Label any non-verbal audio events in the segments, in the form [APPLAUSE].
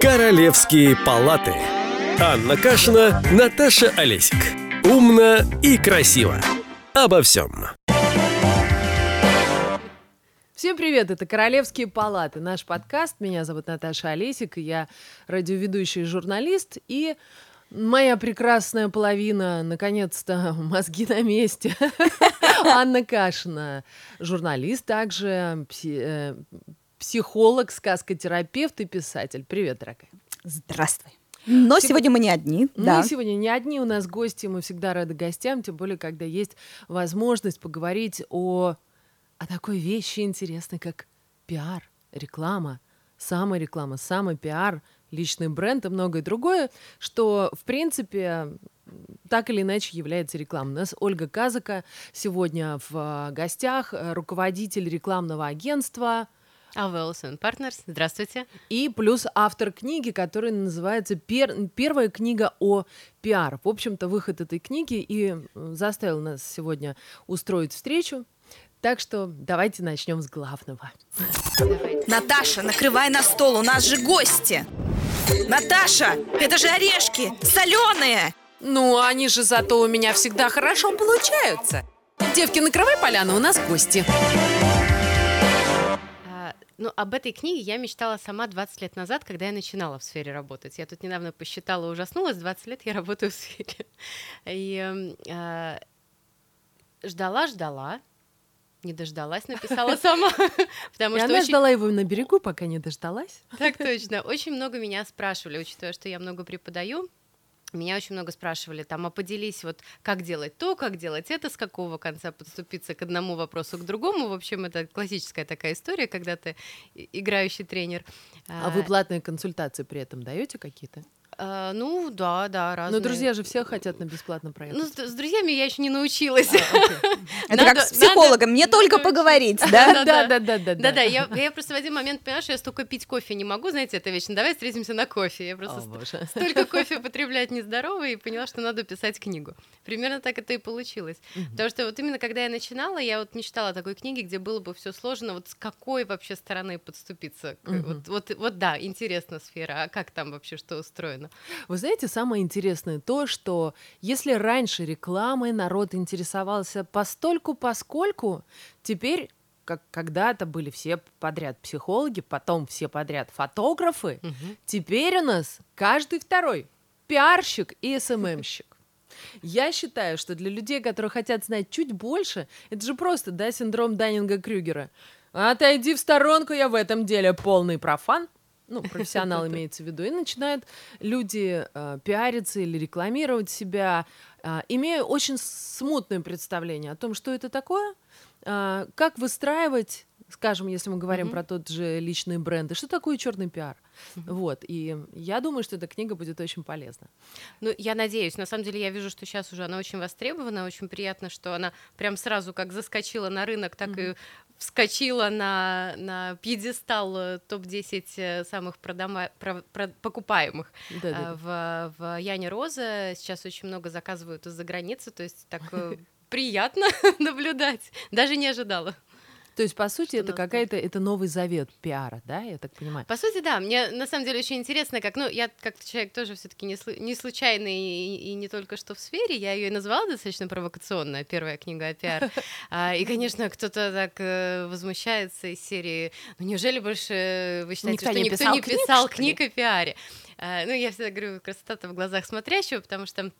Королевские палаты. Анна Кашина, Наташа Олесик. Умно и красиво. Обо всем. Всем привет, это «Королевские палаты», наш подкаст. Меня зовут Наташа Олесик, я радиоведущий журналист. И моя прекрасная половина, наконец-то, [LAUGHS] мозги на месте. [LAUGHS] Анна Кашина, журналист, также э, психолог, сказкотерапевт и писатель. Привет, дорогая. Здравствуй. Но сегодня мы не одни. да. Мы сегодня не одни, у нас гости, мы всегда рады гостям, тем более, когда есть возможность поговорить о, о такой вещи интересной, как пиар, реклама, самореклама, самопиар, личный бренд и многое другое, что, в принципе, так или иначе является рекламой. У нас Ольга Казака сегодня в э, гостях, э, руководитель рекламного агентства, А Wilson Partners, здравствуйте. и плюс автор книги, которая называется «Пер- «Первая книга о пиар». В общем-то, выход этой книги и заставил нас сегодня устроить встречу. Так что давайте начнем с главного. Наташа, накрывай на стол, у нас же гости. Наташа, это же орешки, соленые. Ну, они же зато у меня всегда хорошо получаются. Девки, накрывай поляну, у нас гости. Ну, об этой книге я мечтала сама 20 лет назад, когда я начинала в сфере работать. Я тут недавно посчитала, ужаснулась, 20 лет я работаю в сфере. И а, ждала, ждала, не дождалась, написала [LAUGHS] сама. Потому И что она очень- ждала его на берегу, пока не дождалась. Так точно. Очень много меня спрашивали, учитывая, что я много преподаю. Меня очень много спрашивали там, а поделись вот, как делать то, как делать это, с какого конца подступиться к одному вопросу к другому. В общем, это классическая такая история, когда ты играющий тренер. А вы платные консультации при этом даете какие-то? А, ну, да, да, разные. Ну, друзья же все хотят на бесплатно проехать. Ну, с, с друзьями я еще не научилась. А. [LAUGHS] Это Надо- как с психологом, мне надо только поговорить, да? Да, да, да, да, да. Да-да, я, я просто в один момент поняла, что я столько пить кофе не могу, знаете, это вечно. Давай встретимся на кофе. Я просто О, боже. столько кофе употреблять нездорово и поняла, что надо писать книгу. Примерно так это и получилось. Потому что вот именно когда я начинала, я вот мечтала о такой книге, где было бы все сложно, вот с какой вообще стороны подступиться. Вот, вот, вот да, интересна сфера, а как там вообще что устроено? Вы знаете, самое интересное то, что если раньше рекламой народ интересовался постольку поскольку, теперь как когда-то были все подряд психологи, потом все подряд фотографы, теперь у нас каждый второй пиарщик и СММщик. [LAUGHS] Я считаю, что для людей, которые хотят знать чуть больше, это же просто, да, синдром Даннинга-Крюгера. Отойди в сторонку, я в этом деле полный профан. Ну, [LAUGHS] профессионал имеется в виду. И начинают люди э, пиариться или рекламировать себя, э, имея очень смутное представление о том, что это такое, э, как выстраивать, скажем, если мы говорим Мгм. про тот же личный бренд, и что такое черный пиар. Вот. И я думаю, что эта книга будет очень полезна. Ну, я надеюсь. На самом деле, я вижу, что сейчас уже она очень востребована. Очень приятно, что она прям сразу как заскочила на рынок, так и вскочила на, на пьедестал э, топ-10 э, самых продама- про- про- покупаемых. Да-да-да. А, В, в Яне Роза сейчас очень много заказывают из-за границы, то есть так э, [LAUGHS] приятно [LAUGHS] наблюдать. Даже не ожидала. То есть, по сути, это какая-то, это новый завет пиара, да, я так понимаю? По сути, да. Мне на самом деле очень интересно, как, ну, я как человек тоже все-таки не, слу- не случайный и, и не только что в сфере, я ее и назвала достаточно провокационно, первая книга о пиар. [LAUGHS] А, и, конечно, кто-то так э, возмущается из серии, ну, неужели больше вы считаете, Никто что не никто писал не писал книг о пиаре? А, ну, я всегда говорю, красота в глазах смотрящего, потому что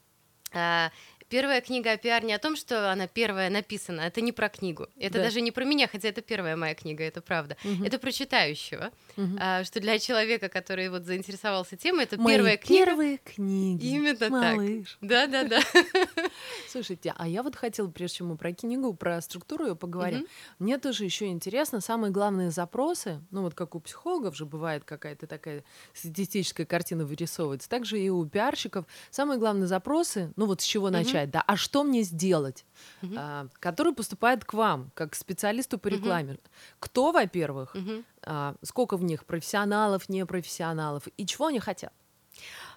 а, Первая книга о пиар не о том, что она первая написана, это не про книгу. Это Да. даже не про меня, хотя это первая моя книга, это правда. Мгм. Это про читающего. Мгм. А, что для человека, который вот заинтересовался темой, это Мои первая книга. первые книги. Именно так. малыш. Да, да, да. [LAUGHS] Слушайте, а я вот хотела, прежде чем мы про книгу, про структуру ее поговорим, Мгм. мне тоже еще интересно самые главные запросы, ну вот как у психологов же бывает какая-то такая статистическая картина вырисовывается, также и у пиарщиков самые главные запросы, ну вот с чего начать, да, а что мне сделать, Мгм. а, который поступает к вам, как к специалисту по рекламе. Кто, во-первых, Мгм. а, сколько в них профессионалов, непрофессионалов, и чего они хотят?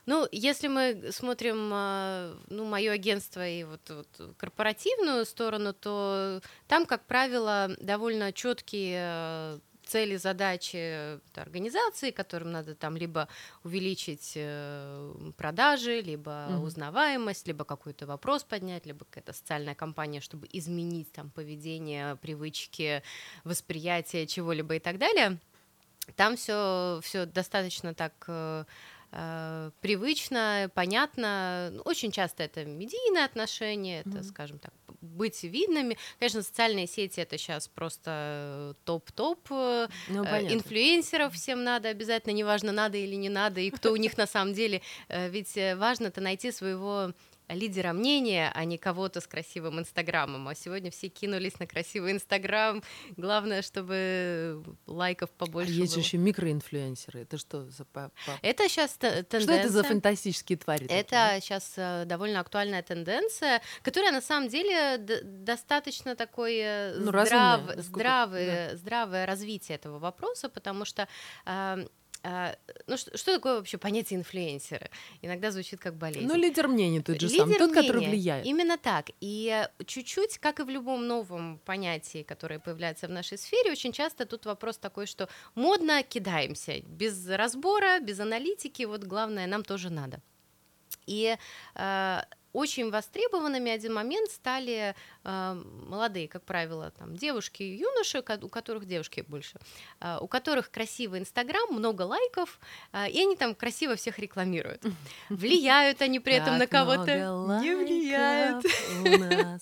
Ну, если мы смотрим, а, ну, мое агентство и вот, вот корпоративную сторону, то там, как правило, довольно четкие э, цели, задачи э, организации, которым надо там либо увеличить э, продажи, либо Мгм. узнаваемость, либо какой-то вопрос поднять, либо какая-то социальная кампания, чтобы изменить там поведение, привычки, восприятие чего-либо и так далее. Там все, все достаточно так э, привычно, понятно. Ну, Очень часто это медийные отношения, это, Мгм. скажем так, быть видными. Конечно, социальные сети это сейчас просто э, топ-топ. э, Ну, э, понятно. Инфлюенсеров всем надо обязательно, неважно, надо или не надо, и кто у них на самом деле. Ведь важно-то найти своего лидера мнения, а не кого-то с красивым инстаграмом. А сегодня все кинулись на красивый инстаграм. Главное, чтобы лайков А побольше есть было. еще микроинфлюенсеры. Это что за по- по- Это сейчас Что это за тенденция. фантастические твари? такие? Это сейчас довольно актуальная тенденция, которая на самом деле достаточно такой э, Ну, здрав- разумная, насколько- здравое, здравое развитие этого вопроса, потому что а, а, ну, что, что такое вообще понятие инфлюенсера? Иногда звучит как болезнь. Ну, лидер мнений тот же самый, Лидер тот, который мнения. влияет. Именно так. И чуть-чуть, как и в любом новом понятии, которое появляется в нашей сфере, очень часто тут вопрос такой, что модно кидаемся, без разбора, без аналитики, вот главное, нам тоже надо. И э, очень востребованными один момент стали э, молодые, как правило, там, девушки и юноши, у которых девушки больше, э, у которых красивый Инстаграм, много лайков, э, и они там красиво всех рекламируют. [LAUGHS] Влияют они при этом на кого-то? Не влияют. лайков у нас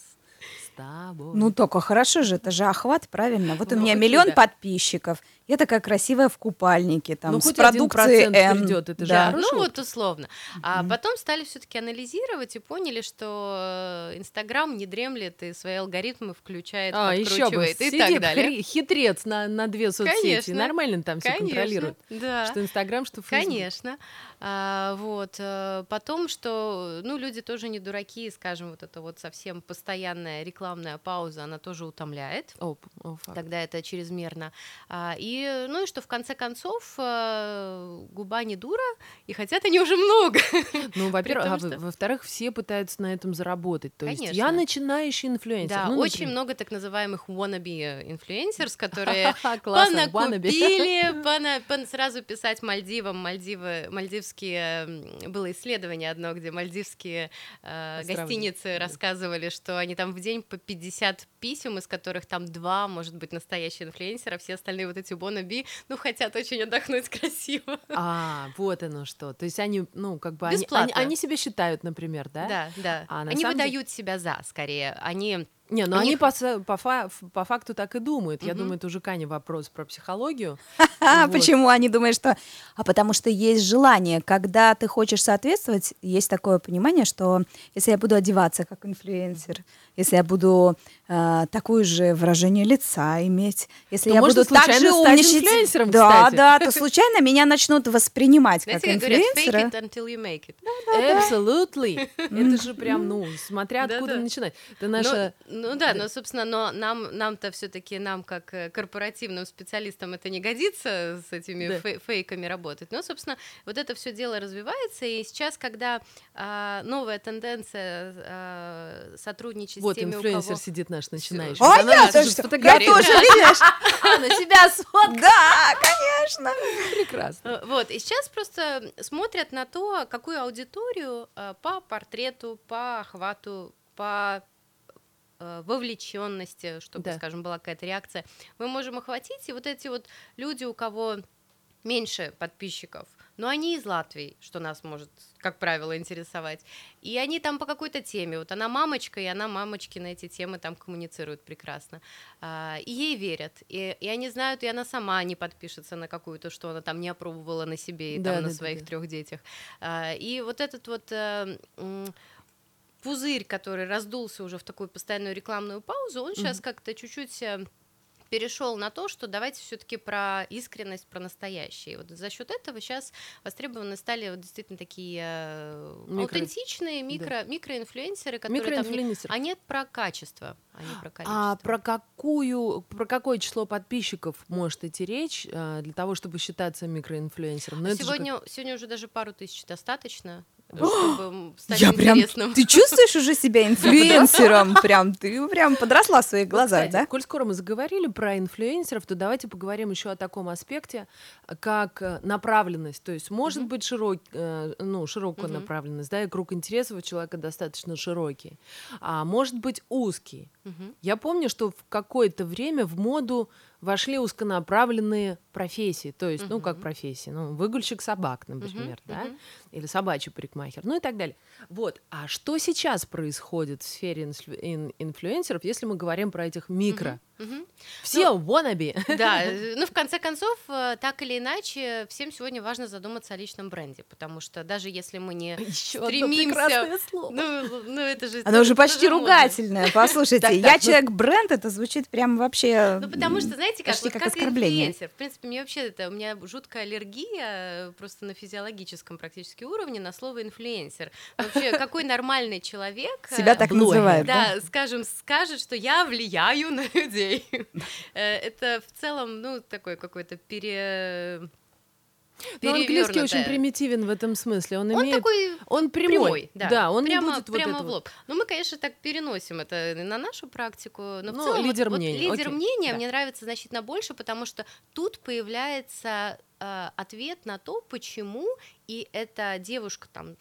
с [LAUGHS] тобой. Ну, только хорошо же, это же охват, правильно? Вот у Ну, меня миллион подписчиков. Я такая красивая в купальнике, там, Ну, с хоть продукцией 1% N. придёт, это же Да. хорошо. Ну вот условно. А Мгм. потом стали все-таки анализировать и поняли, что э, Инстаграм не дремлет и свои алгоритмы включает, А, еще бы, подкручивает и сидит так далее. хри- хитрец на, на две соцсети. Конечно. Нормально там все Конечно, контролирует. да. Что Инстаграм, что Фейсбук. Конечно. А, вот. э, Потом, что, ну, люди тоже не дураки, скажем, вот это вот совсем постоянная рекламная пауза, она тоже утомляет. П- о, факт. Тогда это чрезмерно. А, и, ну и что в конце концов э, губа не дура, и хотят они уже много. [LAUGHS] Ну, во-первых, а что- во- во-вторых, все пытаются на этом заработать. То есть я Конечно. начинающий инфлюенсер. Да, Ну, очень много так называемых wannabe influencers, [LAUGHS] которые понакупили, [LAUGHS] пона- пон- сразу писать Мальдивам, Мальдивы, мальдивские, было исследование одно, где мальдивские э, гостиницы рассказывали, что они там в день по 50 писем, из которых там два, может быть, настоящие инфлюенсеры, а все остальные вот эти wannabe, ну, хотят очень отдохнуть [LAUGHS] красиво. А, вот оно что. То есть они, ну, как бы, они, они, Бесплатно. они себя считают, например, да? Да, да. А они самом деле- выдают себя за, скорее. Они Не, ну У они по, по, по факту так и думают. Я думаю, это уже Каня вопрос про психологию. [LAUGHS] А Вот. почему они думают, что... А потому что есть желание. Когда ты хочешь соответствовать, есть такое понимание, что если я буду одеваться как инфлюенсер, если я буду э, такое же выражение лица иметь, если То я буду так же случайно стать умничать... инфлюенсером, да, кстати. да, то [LAUGHS] случайно меня начнут воспринимать как знаете, как говорят, fake инфлюенсера. it until you make it. Absolutely. [LAUGHS] Это же прям, ну, смотря откуда начинать. Это наша... Ну, да, но, собственно, но нам, нам-то все-таки, нам, как э, корпоративным специалистам, это не годится с этими Да. фей- фейками работать. Но, собственно, вот это все дело развивается, и сейчас, когда а, новая тенденция а, сотрудничать Вот с теми, у инфлюенсер кого... сидит наш начинающий. А Она я тоже, я тоже, видишь? [LAUGHS] А, на себя сфоткала. Да, конечно. Прекрасно. Э, Вот, и сейчас просто смотрят на то, какую аудиторию э, по портрету, по охвату, по вовлеченности, чтобы, Да. скажем, была какая-то реакция, мы можем охватить. И вот эти вот люди, у кого меньше подписчиков, но они из Латвии, что нас может, как правило, интересовать. И они там по какой-то теме. Вот она мамочка, и она мамочки на эти темы там коммуницирует прекрасно. А, и ей верят. И, и они знают, и она сама не подпишется на какую-то, что она там не опробовала на себе и Да, там на да, да, своих да. трех детях. А, и вот этот вот э, пузырь, который раздулся уже в такую постоянную рекламную паузу, он сейчас как-то чуть-чуть э, перешел на то, что давайте все-таки про искренность, про настоящее. И вот за счет этого сейчас востребованы стали вот действительно такие э, Микро- аутентичные микро, микроинфлюенсеры, которые там не- Микроинфлюенсер. а нет про качество, а не про количество. А про какую, про какое число подписчиков может идти речь а, для того, чтобы считаться микроинфлюенсером? Ну, это же сегодня, сегодня уже даже пару тысяч достаточно. Чтобы [GASPS] стать Я прям... интересным. Ты чувствуешь уже себя [LAUGHS] инфлюенсером? Прям, ты прям подросла в своих глазах, Кстати, да? коль скоро мы заговорили про инфлюенсеров, то давайте поговорим еще о таком аспекте, как э, направленность. То есть может быть широк, э, ну, широкая направленность, да, и круг интересов у человека достаточно широкий, а может быть узкий. Я помню, что в какое-то время в моду вошли узконаправленные профессии, то есть, ну, как профессии, ну, выгульщик собак, например, да, или собачий парикмахер, ну и так далее. Вот, а что сейчас происходит в сфере инфлю- ин- инфлюенсеров, если мы говорим про этих микро? Мгм. Все wannabe. Да, [LAUGHS] ну в конце концов, э, так или иначе, всем сегодня важно задуматься о личном бренде, потому что даже если мы не Еще одно стремимся, прекрасное слово. ну, ну это же Оно уже это почти же модно. ругательное. Послушайте, [LAUGHS] Так, я так, ну- человек-бренд, это звучит прям вообще... Ну, потому что, знаете, как, почти вот как как оскорбление. инфлюенсер. В принципе, мне вообще это, у меня жуткая аллергия э, просто на физиологическом практически уровне на слово инфлюенсер. Вообще, [LAUGHS] какой нормальный человек... Себя э, так называют, да? да, скажем, скажет, что я влияю на людей. [LAUGHS] Э, Это в целом, ну, такой какой-то пере... Но английский очень примитивен в этом смысле. Он, Он имеет... такой Он прямой. да. он прямо, не будет вот прямо это в вот. лоб. Ну, мы, конечно, так переносим это на нашу практику, но в Ну, целом вот- лидер вот мнения, лидер окей, мнения да. мне нравится значительно больше, потому что тут появляется э, ответ на то, почему и эта девушка там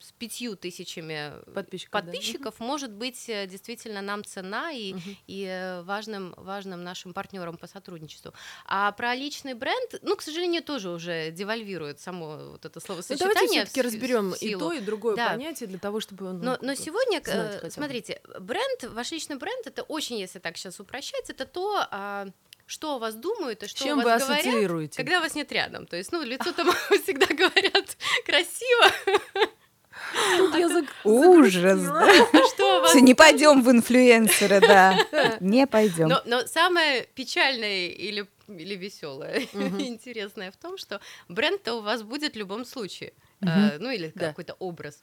с, пятью тысячами Подписчиков, да. подписчиков может быть э, действительно нам цена и, Мгм. и э, важным, важным нашим партнером по сотрудничеству. А про личный бренд, ну, к сожалению, тоже уже девальвирует само вот это Ну, словосочетание. давайте все-таки разберем и то, и другое Да. понятие для того, чтобы ну, Но, как но сегодня, э, смотрите, бренд, ваш личный бренд, это очень, если так сейчас упрощать, это то, а, что о вас думают и что чем о вы вас говорят, ассоциируете? когда вас нет рядом. То есть, ну, лицо [LAUGHS] там [LAUGHS] всегда говорят [LAUGHS] красиво, Тут язык Ужас, да? а что вас Все, не пойдем в инфлюенсеры, да. Не пойдем. Но, но самое печальное или, или веселое, Мгм. интересное в том, что бренд-то у вас будет в любом случае. Мгм. Э, ну или Да. какой-то образ.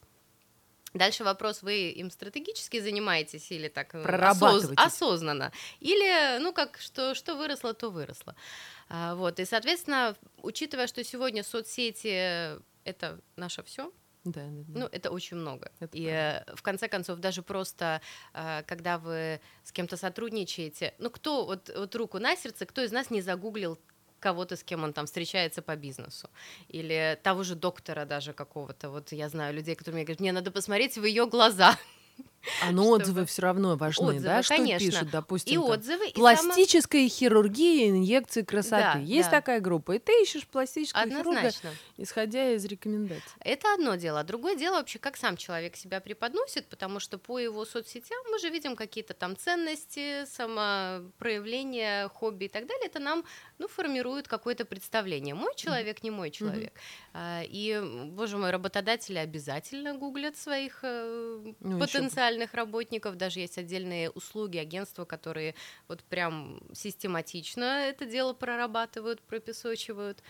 Дальше вопрос, вы им стратегически занимаетесь или так э, осоз- осознанно, или, ну, как, что, что выросло, то выросло. А, вот, и, соответственно, учитывая, что сегодня соцсети — это наше все, Да, да, да. ну, это очень много. Это и э, в конце концов, даже просто, э, когда вы с кем-то сотрудничаете, ну, кто, вот, вот руку на сердце, кто из нас не загуглил кого-то, с кем он там встречается по бизнесу. Или того же доктора даже какого-то. Вот я знаю людей, которые мне говорят, мне надо посмотреть в ее глаза. А [LAUGHS] чтобы- отзывы все равно важны, Отзывы, да? Что конечно. пишут, допустим, И там, отзывы, и само- Пластическая хирургия инъекции красоты. Да, Есть да. такая группа, и ты ищешь пластического хирурга, исходя из рекомендаций. Это одно дело. А другое дело вообще, как сам человек себя преподносит, потому что по его соцсетям мы же видим какие-то там ценности, самопроявление, хобби и так далее. Это нам ну, формирует какое-то представление. Мой человек, не мой человек. А, И, боже мой, работодатели обязательно гуглят своих э, Ну, ещё бы. потенциальных работников. Даже есть отдельные услуги, агентства, которые вот прям систематично это дело прорабатывают, пропесочивают.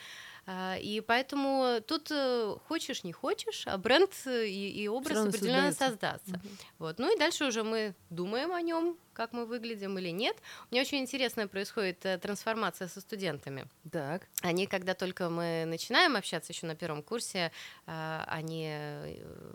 А, И поэтому тут э, хочешь, не хочешь, а бренд э, и, и образ определенно создается. создастся. Вот. Ну и дальше уже мы думаем о нем, как мы выглядим или нет. У меня очень интересная происходит э, трансформация со студентами. Так. Они, когда только мы начинаем общаться еще на первом курсе, а, они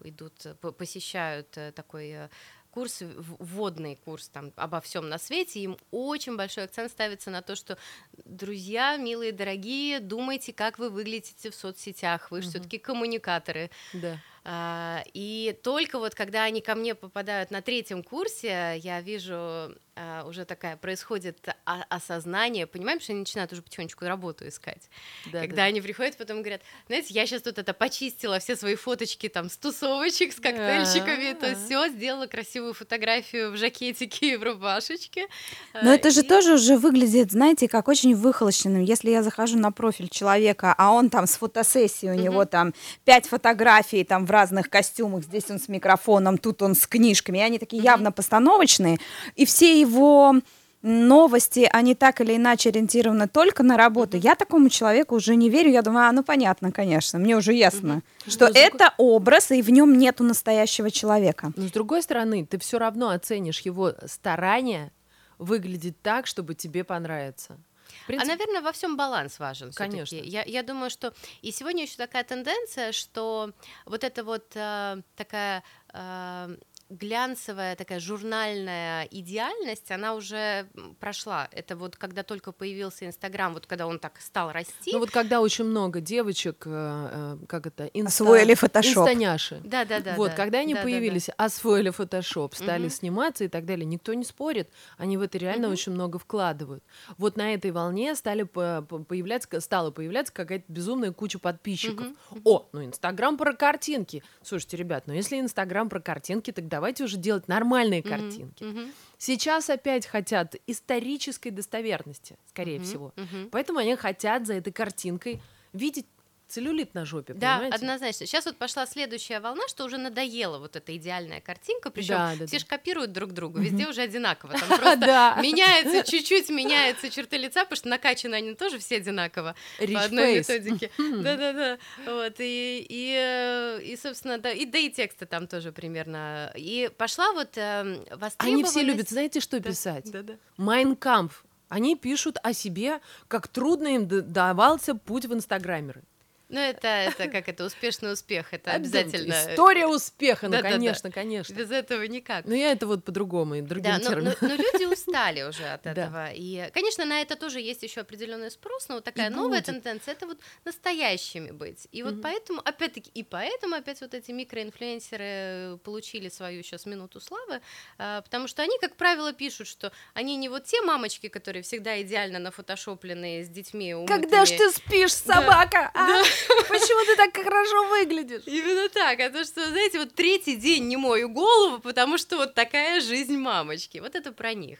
идут, по- посещают такой курс, вводный курс там обо всем на свете, им очень большой акцент ставится на то, что друзья, милые, дорогие, думайте, как вы выглядите в соцсетях, вы же Мгм. все-таки коммуникаторы. Да. А, И только вот когда они ко мне попадают на третьем курсе, я вижу а, уже такая происходит осознание, понимаем, что они начинают уже потихонечку работу искать. да, когда да. они приходят, потом говорят, знаете, я сейчас тут это почистила все свои фоточки там с тусовочек, с коктейльчиками, то А. все, сделала красивую фотографию в жакетике и в рубашечке. Но А, это же и- тоже уже выглядит, знаете, как очень выхолощенным. Если я захожу на профиль человека, а он там с фотосессией, у него там пять фотографий там в разных костюмах, здесь он с микрофоном, тут он с книжками, и они такие явно постановочные, и все его новости, они так или иначе ориентированы только на работу. Я такому человеку уже не верю. Я думаю, а, ну понятно, конечно, мне уже ясно, что Ну, это образ, и в нем нету настоящего человека. Но с другой стороны, ты все равно оценишь его старания выглядеть так, чтобы тебе понравиться. В принципе, А, наверное, во всем баланс важен. Конечно. Я, я думаю, что и сегодня еще такая тенденция, что вот эта вот э, такая э, глянцевая, такая журнальная идеальность, она уже прошла. Это вот когда только появился Инстаграм, вот когда он так стал расти. ну вот когда очень много девочек, э, э, как это, инста... Освоили фотошоп. инстаняши. да, да, да. вот, да. когда они Да, да, да. появились, освоили фотошоп, стали Мгм. сниматься и так далее, никто не спорит, они в это реально Мгм. очень много вкладывают. Вот на этой волне стали по- по- появляться, стала появляться какая-то безумная куча подписчиков. Мгм, О, ну Инстаграм про картинки. Слушайте, ребят, ну если Инстаграм про картинки, так давайте уже делать нормальные Мгм, картинки. мгм, Сейчас опять хотят исторической достоверности, скорее мгм, всего. мгм. Поэтому они хотят за этой картинкой видеть целлюлит на жопе, Да, понимаете? однозначно. Сейчас вот пошла следующая волна, что уже надоела вот эта идеальная картинка, причем Да, да, все да. же копируют друг друга, везде уже одинаково. Там [LAUGHS] просто Да. меняется, чуть-чуть меняются черты лица, потому что накачаны они тоже все одинаково по одной методике. Да-да-да. Вот, и, и, э, и, собственно, да, и, да и тексты там тоже примерно. И пошла вот востребованность... Они все любят, знаете, что Да, писать? Да-да. Майнкамп. Они пишут о себе, как трудно им давался путь в инстаграмеры. Ну, это, это как это, успешный успех, это обязательно. История успеха, ну, конечно, конечно. Без этого никак. Но я это вот по-другому, и другим Да, но, термином. но- но люди устали уже от этого. И, конечно, на это тоже есть еще определенный спрос, но вот такая И новая будет. тенденция это вот настоящими быть. И вот поэтому, опять-таки, и поэтому опять вот эти микроинфлюенсеры получили свою сейчас минуту славы, а, потому что они, как правило, пишут, что они не вот те мамочки, которые всегда идеально нафотошопленные с детьми. Когда ж ты спишь, Да. собака? а? [LAUGHS] Почему ты так хорошо выглядишь? Именно так, а то, что, знаете, вот третий день не мою голову, потому что вот такая жизнь мамочки. Вот это про них.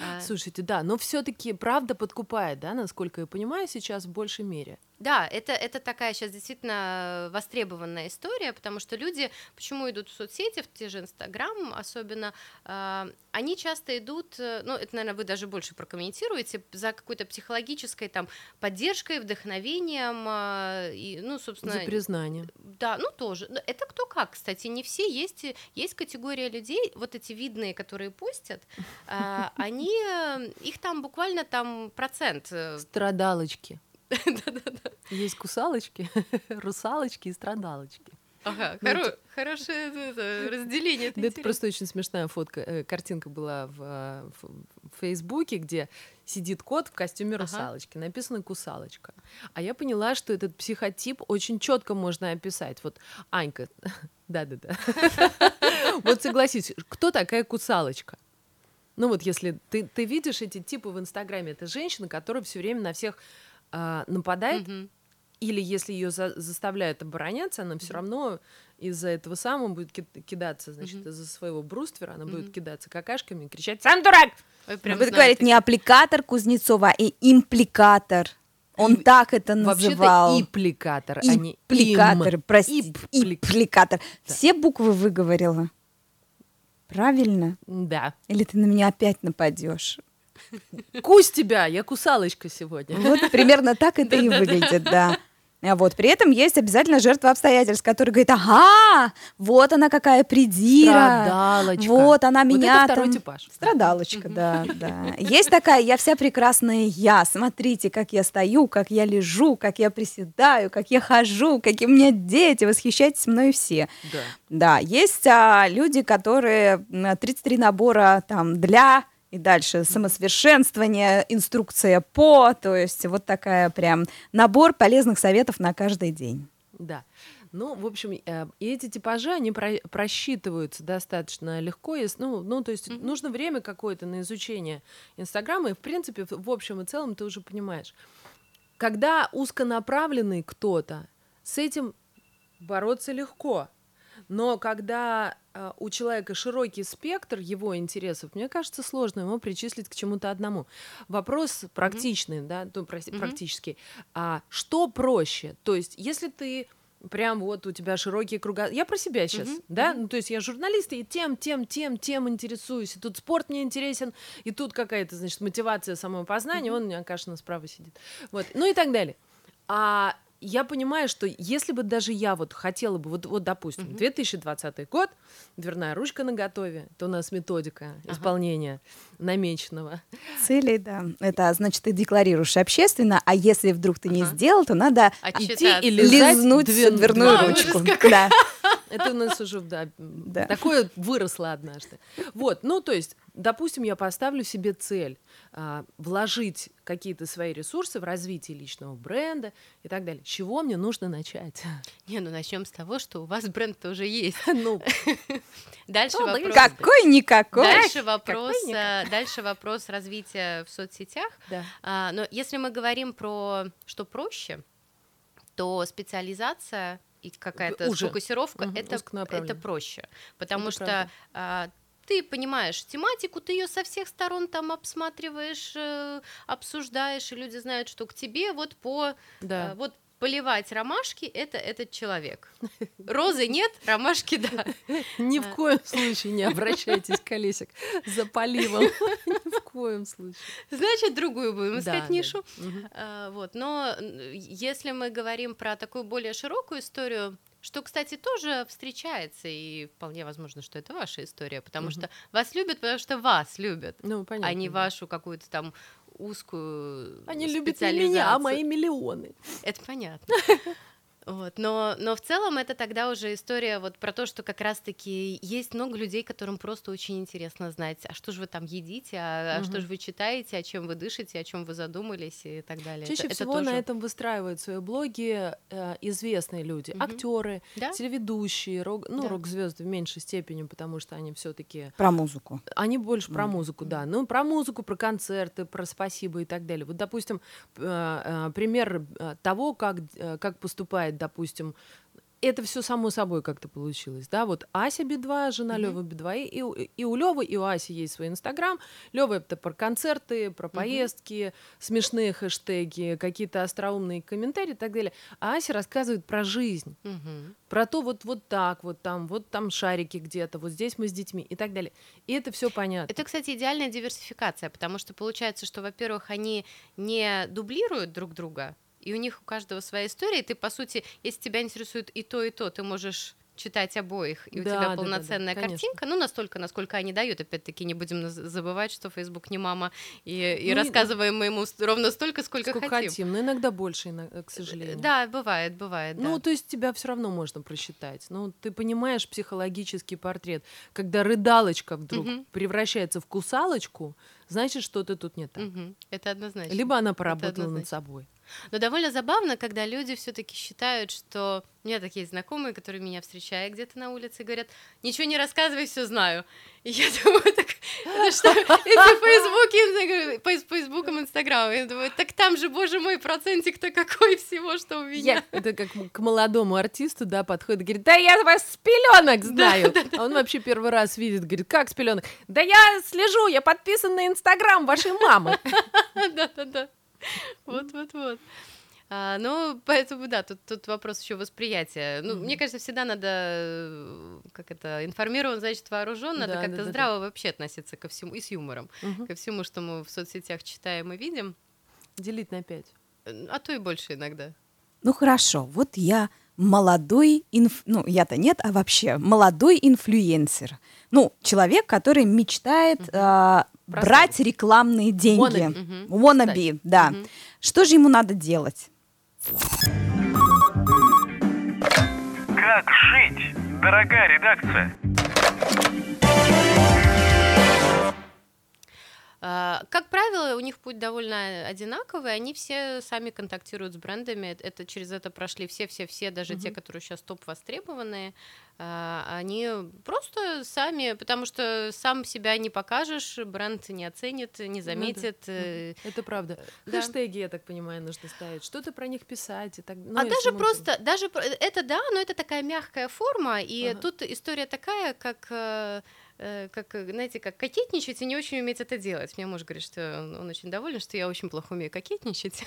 А, Слушайте, да, но все-таки правда подкупает, да, насколько я понимаю, сейчас в большей мере. Да, это, это такая сейчас действительно востребованная история, потому что люди, почему идут в соцсети, в те же Инстаграм особенно, а, они часто идут, э, ну, это, наверное, вы даже больше прокомментируете, за какой-то психологической там поддержкой, вдохновением, а, и, ну, собственно... За признание. Да, ну тоже. Но Это кто как, кстати, не все. Есть, и- есть категория людей, вот эти видные, которые постят, а, [LAUGHS] они, э, их там буквально там процент. э, Страдалочки. Есть кусалочки, [LAUGHS] русалочки и страдалочки. Ага, Ну, хоро- это- хорошее это разделение. это Да это просто очень смешная фотка, э, картинка была в, э, в- в Фейсбуке, где сидит кот в костюме Ага. русалочки, написано кусалочка. А я поняла, что этот психотип очень четко можно описать. Вот Анька, [LAUGHS] да-да-да. [LAUGHS] Вот согласись, кто такая кусалочка? Ну вот если ты, ты видишь эти типы в Инстаграме, это женщина, которая все время на всех а, нападает, Мгм. или если ее заставляют обороняться, она все равно из-за этого самого будет ки- кидаться, значит, Мгм. из-за своего бруствера, она будет Мгм. кидаться какашками и кричать «Сам дурак!» Ой, Он прям будет говорить не аппликатор Кузнецова, а и импликатор. Он И- так это называл. Вообще-то ипликатор, а не Импликатор, им. прости, Иплик- импликатор. Да. Все буквы выговорила. Правильно? Да. Или ты на меня опять нападешь? Кусь тебя, я кусалочка сегодня. Вот примерно так это и выглядит, да. А вот при этом есть обязательно жертва обстоятельств, которая говорит, ага, вот она какая придира, Страдалочка. вот она Вот меня это второй там- типаж. Страдалочка, да, да. Есть такая, я вся прекрасная я. Смотрите, как я стою, как я лежу, как я приседаю, как я хожу, какие у меня дети. Восхищайтесь мной все. Да. Да, есть а, люди, которые м, 33 набора там для и дальше самосовершенствование, инструкция по, то есть вот такая прям набор полезных советов на каждый день. Да. Ну, в общем, э, эти типажи, они про- просчитываются достаточно легко. если- ну, ну, то есть Мгм. нужно время какое-то на изучение Инстаграма, и, в принципе, в, общем и целом ты уже понимаешь. Когда узконаправленный кто-то, с этим бороться легко. Но когда у человека широкий спектр его интересов, мне кажется, сложно ему причислить к чему-то одному. Вопрос практичный, да, ну, прости, Мгм. практический. А что проще? То есть, если ты прям вот у тебя широкие круга... Я про себя сейчас, Мгм, да? Ну, то есть я журналист, и тем, тем, тем, тем интересуюсь. И тут спорт мне интересен, и тут какая-то, значит, мотивация самопознания. Он у меня, конечно, справа сидит. Вот. Ну и так далее. А я понимаю, что если бы даже я вот хотела бы, вот, вот допустим, Мгм. 2020 год, дверная ручка на готове, то у нас методика Ага. исполнения намеченного. Цели, да. Это значит, ты декларируешь общественно, а если вдруг ты не Ага. сделал, то надо Отчитаться. и лизать лизнуть две- дверную А, ручку. Да. Это у нас уже, да, Да. такое выросло однажды. Вот, ну, то есть, допустим, я поставлю себе цель а, вложить какие-то свои ресурсы в развитие личного бренда и так далее. С чего мне нужно начать? [LAUGHS] Не, ну начнем с того, что у вас бренд-то уже есть. [LAUGHS] Ну, [LAUGHS] Дальше да вопрос. Какой-никакой. Дальше вопрос, э, дальше вопрос развития в соцсетях. да. А, но если мы говорим про что проще, то специализация и какая-то сфокусировка это, это проще. Потому Это что а, ты понимаешь тематику, ты ее со всех сторон там обсматриваешь, э, обсуждаешь, и люди знают, что к тебе вот по Да. э, вот поливать ромашки это этот человек. [LAUGHS] Розы нет, ромашки да. Ни в коем случае не обращайтесь к Олесик за поливом. [LAUGHS] Ни в коем случае. Значит, другую будем искать да. нишу. Вот, но если мы говорим про такую более широкую историю, что, кстати, тоже встречается, и вполне возможно, что это ваша история, потому Мгм. что вас любят, потому что вас любят, Ну, понятно. а не да. вашу какую-то там узкую Они любят не меня, а мои миллионы. Это понятно. [LAUGHS] Вот, но, но в целом это тогда уже история вот про то, что как раз-таки есть много людей, которым просто очень интересно знать, а что же вы там едите, а, а что же вы читаете, о чем вы дышите, о чем вы задумались и так далее. Чаще Это- это всего тоже- на этом выстраивают свои блоги э, известные люди, Мгм. актеры, Да? телеведущие, рок, ну Да. рок-звезды в меньшей степени, потому что они все-таки Про музыку. они больше про музыку, да. Ну, про музыку, про концерты, про спасибо и так далее. Вот, допустим, э, э, пример э, того, как, э, как поступает, допустим, это все само собой как-то получилось, да, вот Ася Би-2, жена Мгм. Лёвы Би-2, и, и у Лёвы, и у Аси есть свой Инстаграм, Лёва это про концерты, про поездки, смешные хэштеги, какие-то остроумные комментарии и так далее, а Ася рассказывает про жизнь, Мгм. про то вот, вот так, вот там, вот там шарики где-то, вот здесь мы с детьми и так далее. И это все понятно. Это, кстати, идеальная диверсификация, потому что получается, что, во-первых, они не дублируют друг друга, и у них у каждого своя история, и ты, по сути, если тебя интересует и то, и то, ты можешь читать обоих, и у Да, тебя да, да, да, полноценная конечно. картинка, ну, настолько, насколько они дают, опять-таки, не будем забывать, что Facebook не мама, и, и Ну рассказываем мы ему ровно столько, сколько, Сколько хотим. хотим, но иногда больше, ино- к сожалению. Да, бывает, бывает, да. Ну, то есть тебя все равно можно просчитать. Ну, ты понимаешь психологический портрет. Когда рыдалочка вдруг Мгм. превращается в кусалочку, значит, что-то тут не так. Мгм, Это однозначно. Либо она поработала над собой. Но довольно забавно, когда люди все-таки считают, что у меня такие знакомые, которые меня встречают где-то на улице, и говорят, ничего не рассказывай, все знаю. И я [LAUGHS] думаю, так это что? Это Фейсбук, Инстаграм, по Фейсбуком, Инстаграмом. Я думаю, так там же, боже мой, процентик-то какой всего, что у меня. Это как к молодому артисту, да, подходит говорит, да я вас с пеленок знаю. А он вообще первый раз видит, говорит, как с пеленок? Да я слежу, я подписан на Инстаграм вашей мамы. [LAUGHS] Да-да-да. Вот-вот-вот. А, ну, поэтому, да, тут, тут вопрос еще восприятия. Ну, мне кажется, всегда надо, э, как это, информирован, значит, вооружен, надо Да, как-то да, да, да. здраво вообще относиться ко всему, и с юмором, Мгм. ко всему, что мы в соцсетях читаем и видим, Делить на пять. э, а то и больше иногда. Ну хорошо, вот я молодой, инф... ну я-то нет, а вообще молодой инфлюенсер. Ну, человек, который мечтает а, брать рекламные деньги. Wannabe. Мгм. Wannabe, да. Мгм. Что же ему надо делать? Как жить, дорогая редакция? А, Как правило, у них путь довольно одинаковый, они все сами контактируют с брендами, э- это через это прошли все-все-все, даже те, которые сейчас топ востребованные, а, они просто сами, потому что сам себя не покажешь, бренд не оценит, не заметит. э, Это правда. да. Хэштеги, я так понимаю, нужно ставить. Что-то про них писать. И так... ну, а даже мы- просто, даже про- это да, но это такая мягкая форма, и Ага. тут история такая, как э, э, как, э, знаете, как кокетничать и не очень уметь это делать. Мне муж говорит, что он, он очень доволен, что я очень плохо умею кокетничать.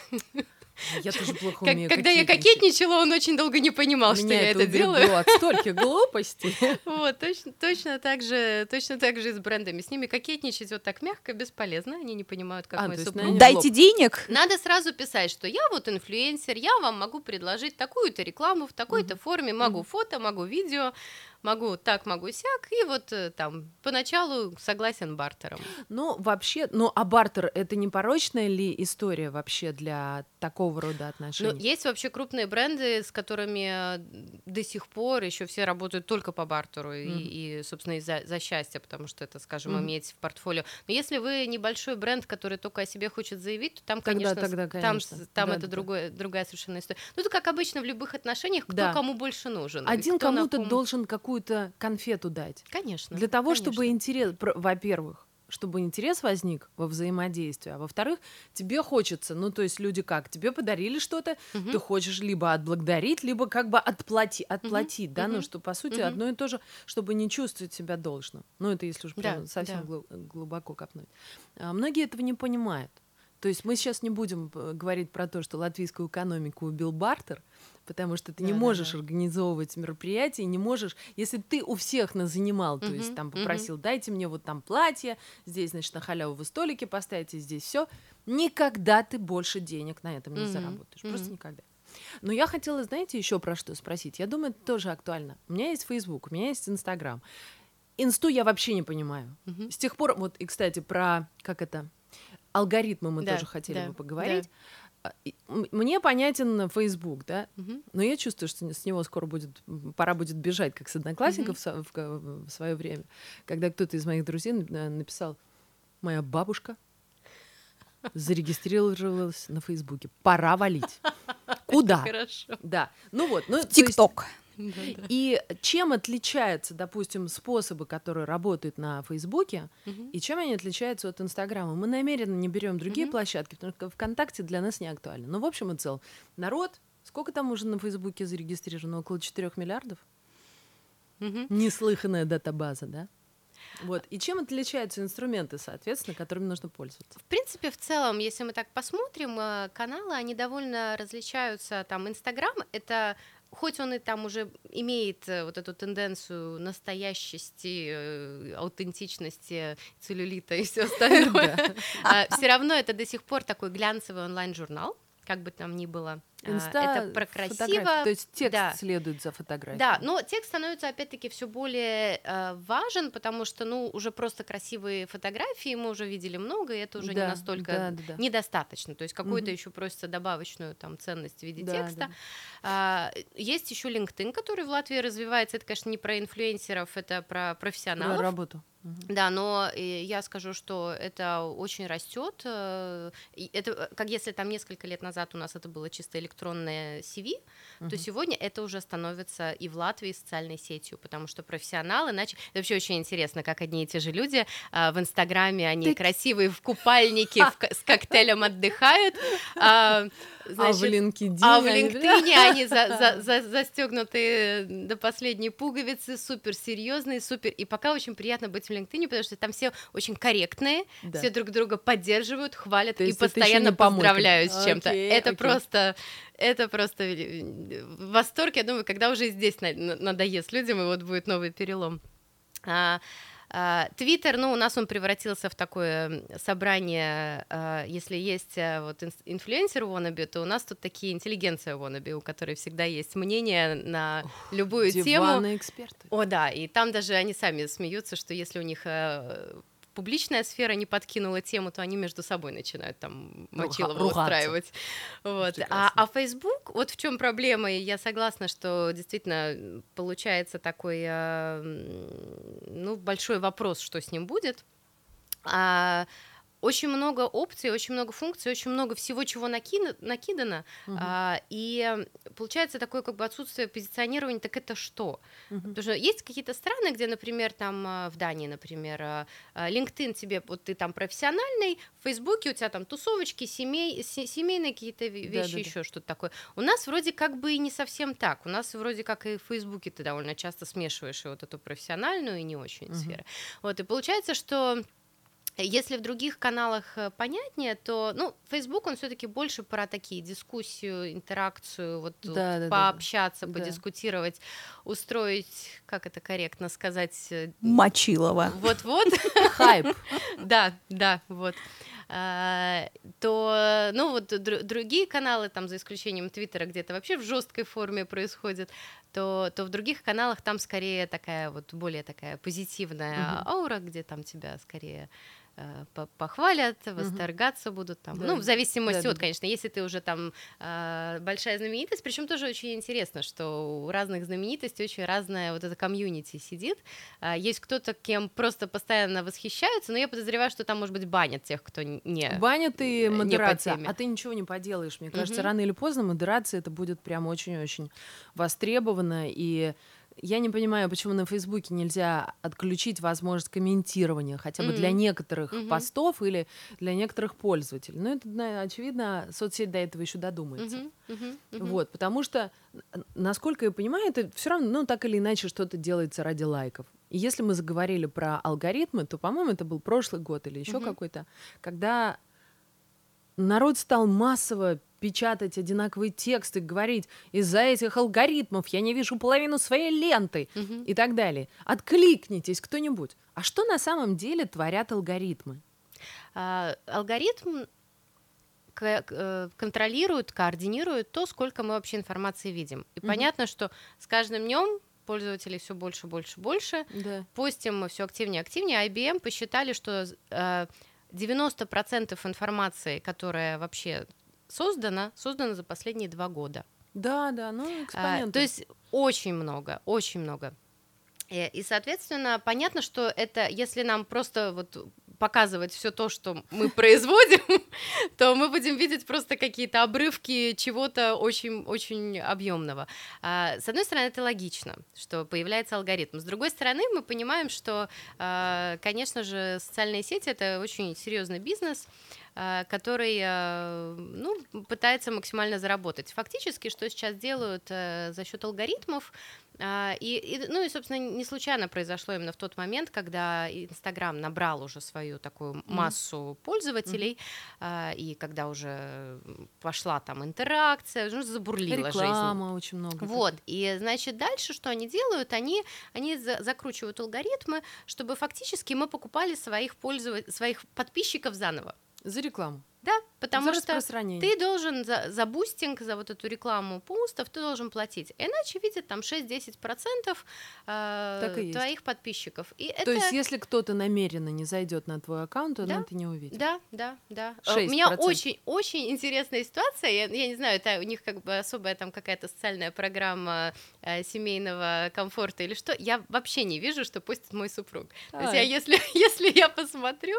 Я тоже плохо умею Когда я кокетничала, он очень долго не понимал, что я это делаю. от стольких глупостей. [LAUGHS] Вот, точно, точно так же, точно так же и с брендами. С ними кокетничать вот так мягко бесполезно, они не понимают, как А, есть супруг. Дайте денег. Надо сразу писать, что я вот инфлюенсер, я вам могу предложить такую-то рекламу в такой-то форме, могу фото, могу видео, могу так, могу сяк, и вот э, там поначалу согласен бартером. Ну, вообще, ну, а бартер — это не порочная ли история вообще для такого рода Ну, отношений? есть вообще крупные бренды, с которыми э, до сих пор еще все работают только по бартеру и, Мгм. и, собственно, и за, счастье, потому что это, скажем, Мгм. иметь в портфолио. Но если вы небольшой бренд, который только о себе хочет заявить, то там, Тогда- конечно, тогда, там, конечно. с- там Да, это да, другое, другая совершенно история. Ну, это как обычно в любых отношениях, кто Да. кому больше нужен. и Один кому-то ком- должен какую-то конфету дать. Конечно. Для того, конечно. чтобы интерес, во-первых, чтобы интерес возник во взаимодействии, а во-вторых, тебе хочется, ну то есть люди как, тебе подарили что-то, Мгм. ты хочешь либо отблагодарить, либо как бы отплати, отплатить, да, ну мгм, что по сути мгм. одно и то же, чтобы не чувствовать себя должным. Ну это если уж прям Да, совсем да. глу- глубоко копнуть. А многие этого не понимают. То есть мы сейчас не будем э, говорить про то, что латвийскую экономику убил бартер, потому что ты не Да-да-да. можешь организовывать мероприятия, не можешь, если ты у всех назанимал, то есть там попросил, дайте мне вот там платье, здесь, значит, на халяву вы столики поставите, здесь все, никогда ты больше денег на этом не заработаешь, просто никогда. Но я хотела, знаете, еще про что спросить. Я думаю, это тоже актуально. У меня есть Facebook, у меня есть Инстаграм. Инсту я вообще не понимаю. Мгм. С тех пор, вот, и, кстати, про, как это, алгоритмы мы Да, тоже хотели да, бы поговорить. А, м- Мне понятен Facebook, да, Мгм. но я чувствую, что с него скоро будет, пора будет бежать, как с одноклассников в со- в, свое время, когда кто-то из моих друзей на- написал, моя бабушка зарегистрировалась на Фейсбуке, пора валить. [LAUGHS] Куда? Хорошо. Да, ну вот, ну, ТикТок. И чем отличаются, допустим, способы, которые работают на Фейсбуке, и чем они отличаются от Инстаграма? Мы намеренно не берем другие площадки, потому что ВКонтакте для нас не актуально. Но в общем и целом, народ, сколько там уже на Фейсбуке зарегистрировано? Около 4 миллиардов? Неслыханная датабаза, да? Вот. И чем отличаются инструменты, соответственно, которыми нужно пользоваться? В принципе, в целом, если мы так посмотрим, э, каналы, они довольно различаются. Там Инстаграм — это хоть он и там уже имеет э, вот эту тенденцию настоящести, э, аутентичности, целлюлита и все остальное, [LAUGHS] все равно это до сих пор такой глянцевый онлайн-журнал, как бы там ни было. А, Инста Это про фотографии, красиво. То есть текст да. следует за фотографией. Да, но текст становится опять-таки все более э, важен, потому что, ну, уже просто красивые фотографии мы уже видели много, и это уже Да, не настолько да, да, да. недостаточно. То есть какую-то Мгм. еще просится добавочную там ценность в виде Да, текста. да. А, есть еще LinkedIn, который в Латвии развивается. Это, конечно, не про инфлюенсеров, это про Про профессионалов. работу. Мгм. Да, но э, я скажу, что это очень растет. э, Это э, как если там несколько лет назад у нас это было чисто электронное CV, то Мгм. сегодня это уже становится и в Латвии социальной сетью, потому что профессионалы начали. Это вообще очень интересно, как одни и те же люди а, в Инстаграме они красивые в купальнике [LAUGHS] с коктейлем отдыхают. а, а в значит, LinkedIn а в LinkedIn они за, за, [LAUGHS] за- застегнуты до последней пуговицы, супер серьезные, супер. И пока очень приятно быть в LinkedIn, потому что там все очень коррекtные, Да. все друг друга поддерживают, хвалят То и постоянно поздравляют с чем-то. Окей, это окей. просто, это просто э, восторг. Я думаю, когда уже здесь на- на- надоест людям, и вот будет новый перелом. А, а, Твиттер, ну, у нас он превратился в такое собрание, а, если есть а, вот инфлюенсер wannabe, то у нас тут такие интеллигенция wannabe, у которой всегда есть мнение на любую тему. Диванные эксперты. О, да, и там даже они сами смеются, что если у них э, публичная сфера не подкинула тему, то они между собой начинают там Руга- мочилово ругаться. устраивать. Вот. А, а Facebook, вот в чем проблема, и я согласна, что действительно получается такой, э, ну, большой вопрос, что с ним будет. А, очень много опций, очень много функций, очень много всего, чего накина- накидано, Мгм. а, и получается такое как бы отсутствие позиционирования, так это что? Мгм. Потому что есть какие-то страны, где, например, там а, в Дании, например, а, а, LinkedIn тебе, вот ты там профессиональный, в Фейсбуке у тебя там тусовочки, семей, се- семейные какие-то ве- вещи, Да-да-да. еще что-то такое. У нас вроде как бы и не совсем так. У нас вроде как и в Фейсбуке ты довольно часто смешиваешь и вот эту профессиональную и не очень Мгм. сферу. Вот, и получается, что если в других каналах э, понятнее, то, ну, Facebook, он все-таки больше про такие дискуссию, интеракцию, вот, вот Да-да-да-да. пообщаться, Да. подискутировать, устроить, как это корректно сказать, э, Мочилова. вот-вот, [LAUGHS] Хайп. [LAUGHS] да, да, вот. А, то, ну вот дру- другие каналы, там за исключением Твиттера, где это вообще в жесткой форме происходит, то, то в других каналах там скорее такая вот более такая позитивная Мгм. аура, где там тебя скорее э, похвалят, восторгаться будут там. Да. Ну, в зависимости Да-да-да. от, конечно, если ты уже там э, большая знаменитость, причем тоже очень интересно, что у разных знаменитостей очень разная вот эта комьюнити сидит. А, Есть кто-то, кем просто постоянно восхищаются, но я подозреваю, что там, может быть, банят тех, кто не... Баня ты не по модерация, а ты ничего не поделаешь. Мне кажется, рано или поздно модерация это будет прям очень-очень востребовано. И я не понимаю, почему на Фейсбуке нельзя отключить возможность комментирования хотя бы для Мгм. некоторых Мгм. постов или для некоторых пользователей. Но это, на- очевидно, соцсеть до этого еще додумается. Мгм, мгм. Вот, потому что, насколько я понимаю, это все равно, ну, так или иначе, что-то делается ради лайков. И если мы заговорили про алгоритмы, то, по-моему, это был прошлый год или еще Мгм. какой-то, когда народ стал массово печатать одинаковые тексты, говорить, из-за этих алгоритмов я не вижу половину своей ленты Мгм. и так далее. Откликнитесь кто-нибудь. А что на самом деле творят алгоритмы? А, Алгоритм э, контролирует, координирует то, сколько мы вообще информации видим. И Мгм. понятно, что с каждым днем пользователей все больше, больше, больше. Да. Постим мы все активнее, активнее. IBM посчитали, что э, 90% информации, которая вообще создана, создана за последние два года. Да, да, ну, А, экспоненты. то есть очень много, очень много. И, и, соответственно, понятно, что это, если нам просто вот показывать все то, что мы производим, [LAUGHS] то мы будем видеть просто какие-то обрывки чего-то очень-очень объемного. А, С одной стороны, это логично, что появляется алгоритм. С другой стороны, мы понимаем, что, а, конечно же, социальные сети это очень серьезный бизнес, который а, ну, пытается максимально заработать. Фактически, что сейчас делают э, за счет алгоритмов, и, и, ну и, собственно, не случайно произошло именно в тот момент, когда Инстаграм набрал уже свою такую массу пользователей, а, и когда уже пошла там интеракция, уже забурлила жизнь. Реклама очень много. Вот, и значит дальше что они делают? Они, они за- закручивают алгоритмы, чтобы фактически мы покупали своих пользователей, своих подписчиков заново. За рекламу. Да, потому за что ты должен за, за бустинг, за вот эту рекламу постов, ты должен платить. Иначе видят там 6-10% э, твоих подписчиков. И это... То есть, если кто-то намеренно не зайдет на твой аккаунт, то Да. он это не увидит. Да, да, да. Э, У меня 6%. очень, очень интересная ситуация. Я, я не знаю, это у них как бы особая там какая-то социальная программа э, семейного комфорта или что. Я вообще не вижу, что постит мой супруг. То есть я, если, [LAUGHS] если я посмотрю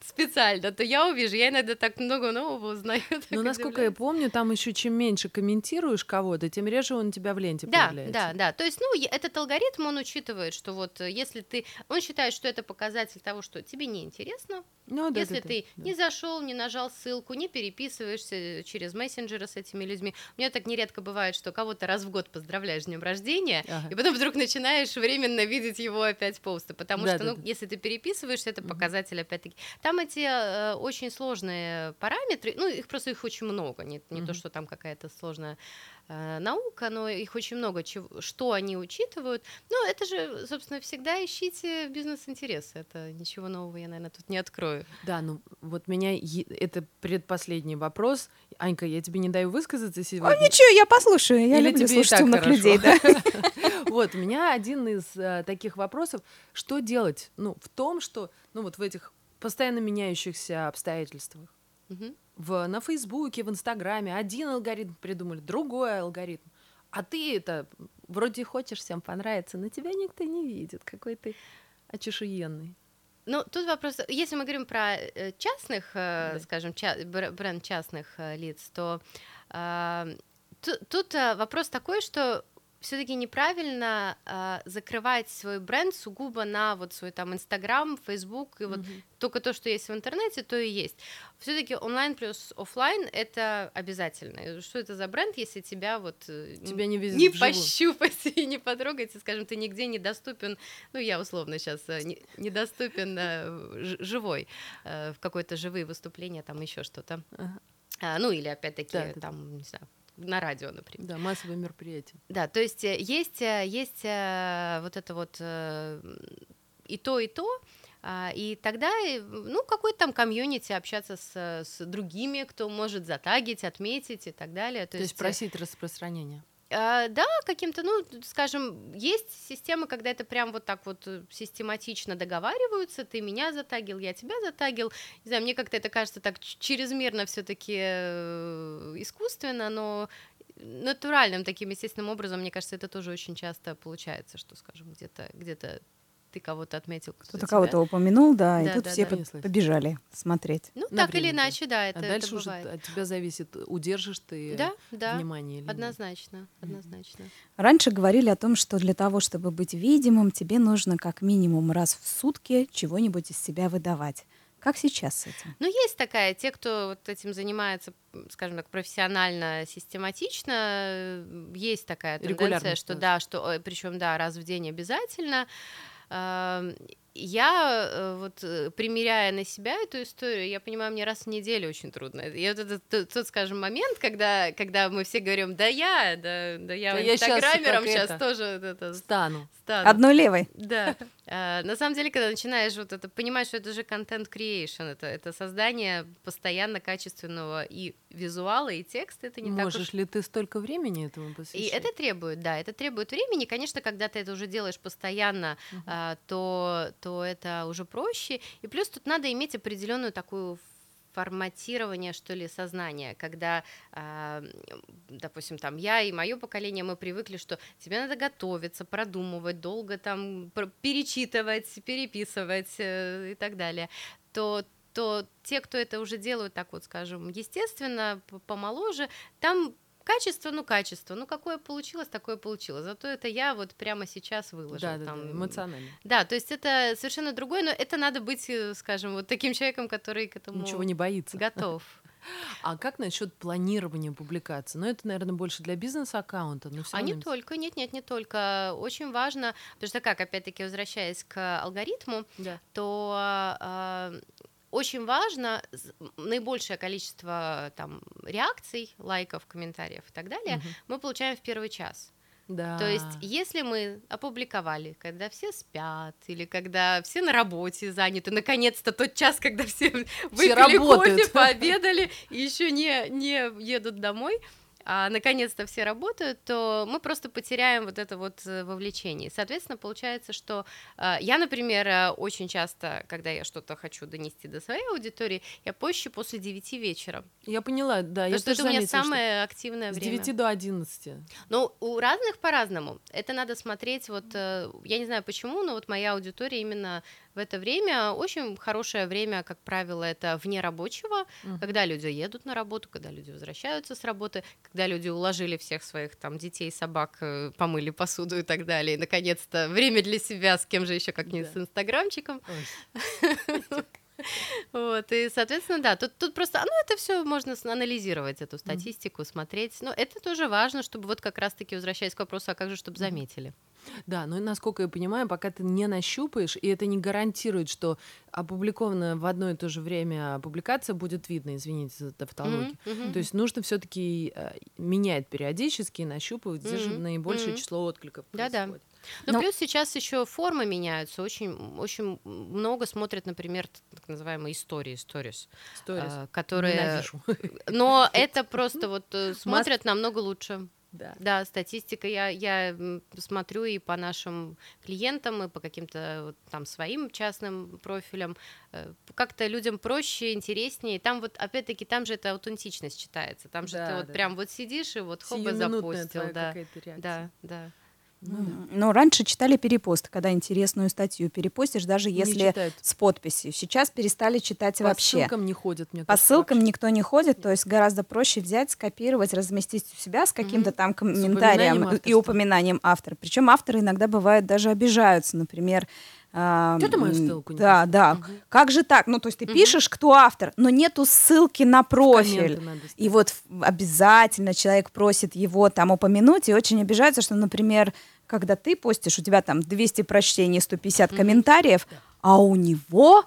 специально, то я увижу. Я иногда так много нового узнаю. [LAUGHS] так Но насколько я помню, там еще чем меньше комментируешь кого-то, тем реже он у тебя в ленте Да, появляется. да, да. То есть, ну, этот алгоритм, он учитывает, что вот э, если ты... Он считает, что это показатель того, что тебе неинтересно, Ну, да, если да, ты да, не зашел, не нажал ссылку, не переписываешься через мессенджеры с этими людьми. У меня так нередко бывает, что кого-то раз в год поздравляешь с днем рождения, Ага. и потом вдруг начинаешь временно видеть его опять посты. Потому Да, что, да, ну, да. если ты переписываешься, это показатель опять-таки. Там эти э, очень сложные параметры, ну, их просто их очень много. Не, не то, Мгм. что там какая-то сложная э, наука, но их очень много, чего, что они учитывают. Ну, это же, собственно, всегда ищите бизнес-интересы. Это ничего нового я, наверное, тут не открою. Да, ну вот меня е- это предпоследний вопрос. Анька, я тебе не даю высказаться О, сегодня. ничего, я послушаю. Я Или люблю слушать умных хорошо? людей, да. [LAUGHS] Вот, у меня один из э, таких вопросов, что делать, ну, в том, что, ну, вот в этих постоянно меняющихся обстоятельствах, В, на Фейсбуке, в Инстаграме один алгоритм придумали, другой алгоритм, а ты это вроде хочешь всем понравиться, но тебя никто не видит, какой ты очешуенный. Ну, тут вопрос, если мы говорим про э, частных, э, Да. скажем, ча- бр- бренд частных э, лиц, то ту- тут э, вопрос такой, что все-таки неправильно а, закрывать свой бренд сугубо на вот свой там Инстаграм, Фейсбук, и вот только то, что есть в интернете, то и есть. Все-таки онлайн плюс оффлайн это обязательно. Что это за бренд, если тебя вот э, Тебя не не вживую. пощупать и не потрогать, и, скажем, ты нигде не доступен, ну, я условно сейчас недоступен э, живой, э, в какое-то живые выступления, там еще что-то. Ага. А, ну, или опять-таки, Да, да, да. там, не знаю, на радио, например. Да, массовые мероприятия. Да, то есть э, есть, э, есть э, вот это вот и то, и то, а, и тогда, ну, какой-то там комьюнити общаться с, с другими, кто может затагить, отметить и так далее. То, есть э, просить распространения. А, Да, каким-то, ну, скажем, есть системы, когда это прям вот так вот э, систематично договариваются, ты меня затагил, я тебя затагил. Не знаю, мне как-то это кажется так чрезмерно все-таки искусственно, но натуральным таким естественным образом, мне кажется, это тоже очень часто получается, что, скажем, где-то где-то ты кого-то отметил, кто Кто-то кого-то упомянул, да, и Да, тут да, все да. по- побежали смотреть. Ну, на так или иначе, да, это, а это дальше уже бывает. от тебя зависит, удержишь ты Да, да, внимание или нет. однозначно, однозначно. Раньше говорили о том, что для того, чтобы быть видимым, тебе нужно как минимум раз в сутки чего-нибудь из себя выдавать. Как сейчас с этим? Ну, есть такая, те, кто вот этим занимается, скажем так, профессионально, систематично, э, есть такая тенденция, Регулярно что даже. да, что, причем да, раз в день обязательно. Я э, вот э, примеряя на себя эту историю, я понимаю, мне раз в неделю очень трудно. И вот этот тот, тот, скажем, момент, когда, когда мы все говорим, да я, да, да я Да я инстаграмером как сейчас это, тоже вот это Стану. стану. Одной левой. Да. А, На самом деле, когда начинаешь вот это понимать, что это же контент creation, это, это создание постоянно качественного и визуала, и текста, это не так Можешь уж... ли ты столько времени этому И посвящать? это требует, да, это требует времени. Конечно, когда ты это уже делаешь постоянно, а, то, то это уже проще. И плюс тут надо иметь определенную такую форматирование, что ли, сознания, когда, а, допустим, там я и мое поколение, мы привыкли, что тебе надо готовиться, продумывать, долго там перечитывать, переписывать э, и так далее, то то те, кто это уже делают так вот, скажем, естественно, помоложе, там качество, ну качество, ну какое получилось, такое получилось. Зато это я вот прямо сейчас выложил. Да, да, там, да, эмоционально. да, то есть это совершенно другое, но это надо быть, э, скажем, вот таким человеком, который к этому Ничего не боится. готов. [LAUGHS] А как насчет планирования публикации? Ну, это, наверное, больше для бизнес-аккаунта, но А не только, нет, нет, не только. Очень важно, потому что как, опять-таки, возвращаясь к алгоритму, Да. то а, очень важно наибольшее количество там реакций, лайков, комментариев и так далее Мгм. мы получаем в первый час. Да. То есть, если мы опубликовали, когда все спят, или когда все на работе заняты, наконец-то тот час, когда все [LAUGHS] выпили работают. кофе, пообедали и еще не, не едут домой, а наконец-то все работают, то мы просто потеряем вот это вот э, вовлечение. Соответственно, получается, что э, я, например, э, очень часто, когда я что-то хочу донести до своей аудитории, я позже после 9 вечера. Я поняла, да. я Потому что это тоже у меня заметила, самое активное С время. 9 до 11. Ну, у разных по-разному. Это надо смотреть, вот, э, я не знаю почему, но вот моя аудитория именно в это время, очень хорошее время, как правило, это вне рабочего, Мгм. когда люди едут на работу, когда люди возвращаются с работы, когда люди уложили всех своих там детей, собак, э, помыли посуду и так далее. И, наконец-то, время для себя, с кем же еще, как не Да. с инстаграмчиком. [LAUGHS] Вот, и, соответственно, да, тут, тут просто, ну, это все можно анализировать, эту статистику, смотреть. Но это тоже важно, чтобы вот как раз-таки, возвращаясь к вопросу, а как же, чтобы заметили? Да, но насколько я понимаю, пока ты не нащупаешь, и это не гарантирует, что опубликованная в одно и то же время публикация будет видна, извините за тавтологию. Мгм. То есть нужно все-таки менять периодически, и нащупывать, где же Мгм, наибольшее мгм. число откликов Да-да. происходит. Ну, Но- плюс сейчас еще формы меняются. Очень, очень много смотрят, например, так называемые истории, stories, Сторис. а, которые... Ненавижу. Но [LAUGHS] это просто вот э, смотрят намного лучше. Да. Да, статистика. Я, я смотрю и по нашим клиентам, и по каким-то там своим частным профилям. Э, Как-то людям проще, интереснее. Там вот, опять-таки, там же эта аутентичность читается. Там же Да, ты вот да, прям вот сидишь и вот хоба твоя Да, реакция. да, Ну, раньше читали перепост, когда интересную статью перепостишь, даже Не если читают. с подписью. Сейчас перестали читать По вообще. ссылкам не ходят, мне По кажется, ссылкам вообще. никто не ходит, то есть гораздо проще взять, скопировать, разместить у себя с каким-то там комментарием упоминанием и упоминанием автора. Причем авторы иногда бывают даже обижаются, например. Чё ты мою ссылку не Да, да. Как же так? Ну, то есть ты пишешь, кто автор, но нету ссылки на профиль. И вот обязательно человек просит его там упомянуть и очень обижается, что, например, когда ты постишь, у тебя там 200 прочтений, 150 комментариев, а у него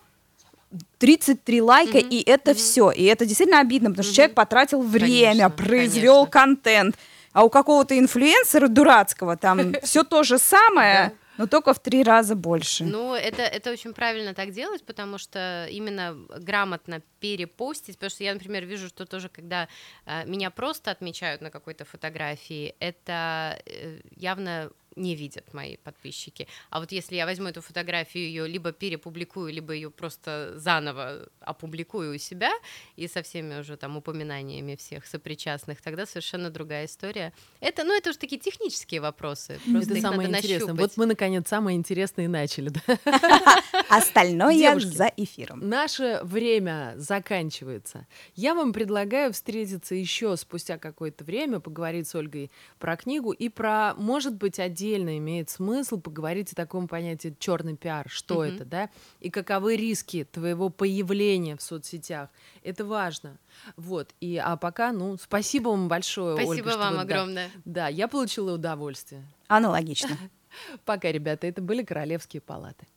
33 лайка, и это все. И это действительно обидно, потому что человек потратил время, Конечно, произвел конечно. контент. А у какого-то инфлюенсера дурацкого там [LAUGHS] все то же самое, но только в три раза больше. Ну, это, это очень правильно так делать, потому что именно грамотно перепостить, потому что я, например, вижу, что тоже, когда э, меня просто отмечают на какой-то фотографии, это э, явно не видят мои подписчики. А вот если я возьму эту фотографию, ее либо перепубликую, либо ее просто заново опубликую у себя и со всеми уже там упоминаниями всех сопричастных, тогда совершенно другая история. Это, ну, это уже такие технические вопросы. Просто Это самое интересное. нащупать. Вот мы, наконец, самое интересное и начали. [LAUGHS] Остальное за эфиром. Наше время заканчивается. Я вам предлагаю встретиться еще спустя какое-то время, поговорить с Ольгой про книгу и про, может быть, отдельно имеет смысл поговорить о таком понятии черный пиар. Что Мгм. это, да? И каковы риски твоего появления в соцсетях. Это важно. Вот. И, а пока, ну, спасибо вам большое, Ольга, Спасибо что вам вы- да. огромное. Да, я получила удовольствие. Аналогично. [LAUGHS] Пока, ребята, это были Королевские палаты.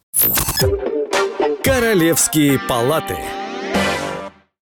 Королевские палаты.